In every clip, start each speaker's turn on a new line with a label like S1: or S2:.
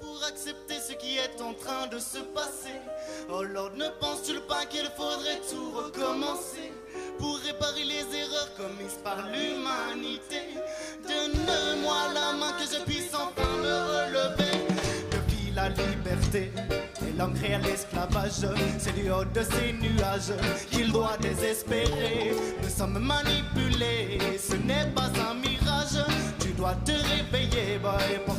S1: Pour accepter ce qui est en train de se passer. Oh Lord, ne penses-tu pas qu'il faudrait tout recommencer pour réparer les erreurs commises par l'humanité? Donne-moi la main que je puisse enfin me relever. Depuis la liberté et créé à l'esclavage, c'est du haut de ces nuages qu'il doit désespérer. Nous sommes manipulés, ce n'est pas un mirage. Tu dois te réveiller, boy, pour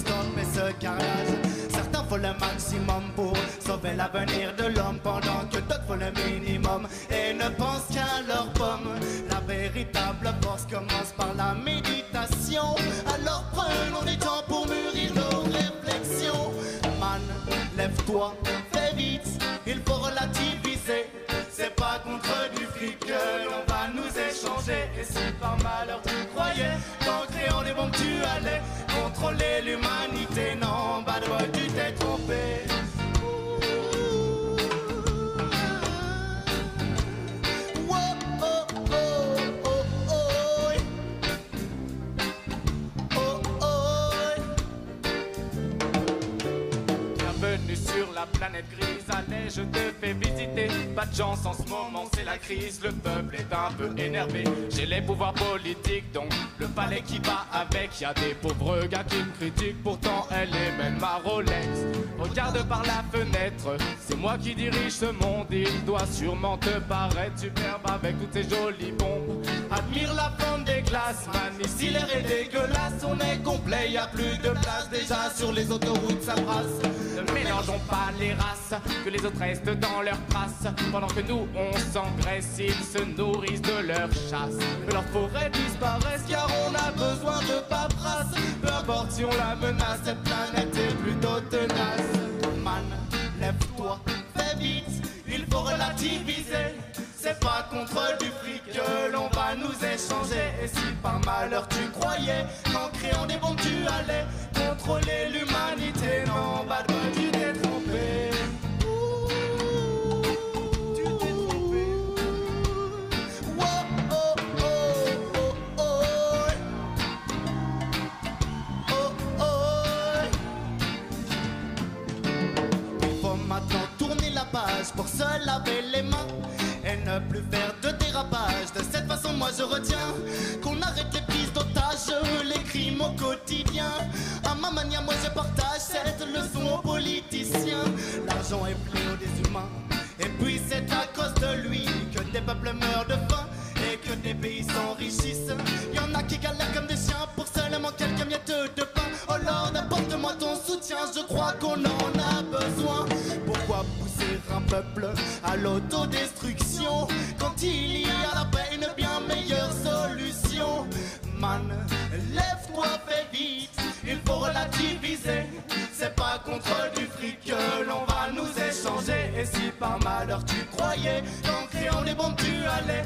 S1: Certains font le maximum pour sauver l'avenir de l'homme, pendant que d'autres font le minimum et ne pensent qu'à leur pomme. La véritable force commence par la méditation. Alors prenons du temps pour mûrir nos réflexions. Man, lève-toi, fais vite, il faut relativiser. C'est pas contre du fric que l'on va nous échanger. Et si par malheur tu croyais qu'en créant des bombes tu allais contrôler l'humanité,
S2: planète grise, allez je te fais visiter. Pas de chance en ce moment, c'est la crise, le peuple est un peu énervé. J'ai les pouvoirs politiques, donc le palais qui va avec. Y a des pauvres gars qui me critiquent, pourtant elle est même ma Rolex. Regarde par la fenêtre, c'est moi qui dirige ce monde. Il doit sûrement te paraître superbe avec toutes ces jolies bombes. Admire la forme des glaces, man, ici l'air est dégueulasse On est complet, y a plus de place déjà sur les autoroutes ça brasse. Ne mélangeons pas les races, que les autres restent dans leurs traces Pendant que nous on s'engraisse, ils se nourrissent de leur chasse Que leur forêt disparaisse car on a besoin de paperasse Peu importe si on la menace, cette planète est plutôt tenace
S1: Man, lève-toi, fais vite, il faut relativiser. C'est pas contre du fric que l'on va nous échanger. Et si par malheur tu croyais qu'en créant des bombes tu allais contrôler l'humanité, laver les mains et ne plus faire de dérapage. De cette façon, moi je retiens qu'on arrête les prises d'otages, les crimes au quotidien. À ma manière, moi je partage cette leçon aux politiciens. L'argent est fléau des humains. Et puis c'est à cause de lui que des peuples meurent de faim et que des pays s'enrichissent. Y en a qui galèrent comme des chiens pour seulement quelques miettes de pain. Oh Lord, apporte-moi ton soutien, je crois qu'on en l'autodestruction quand il y a la paix une bien meilleure solution? Man, lève-toi, fais vite, il faut relativiser. C'est pas contre du fric que l'on va nous échanger. Et si par malheur tu croyais qu'en créant des bombes tu allais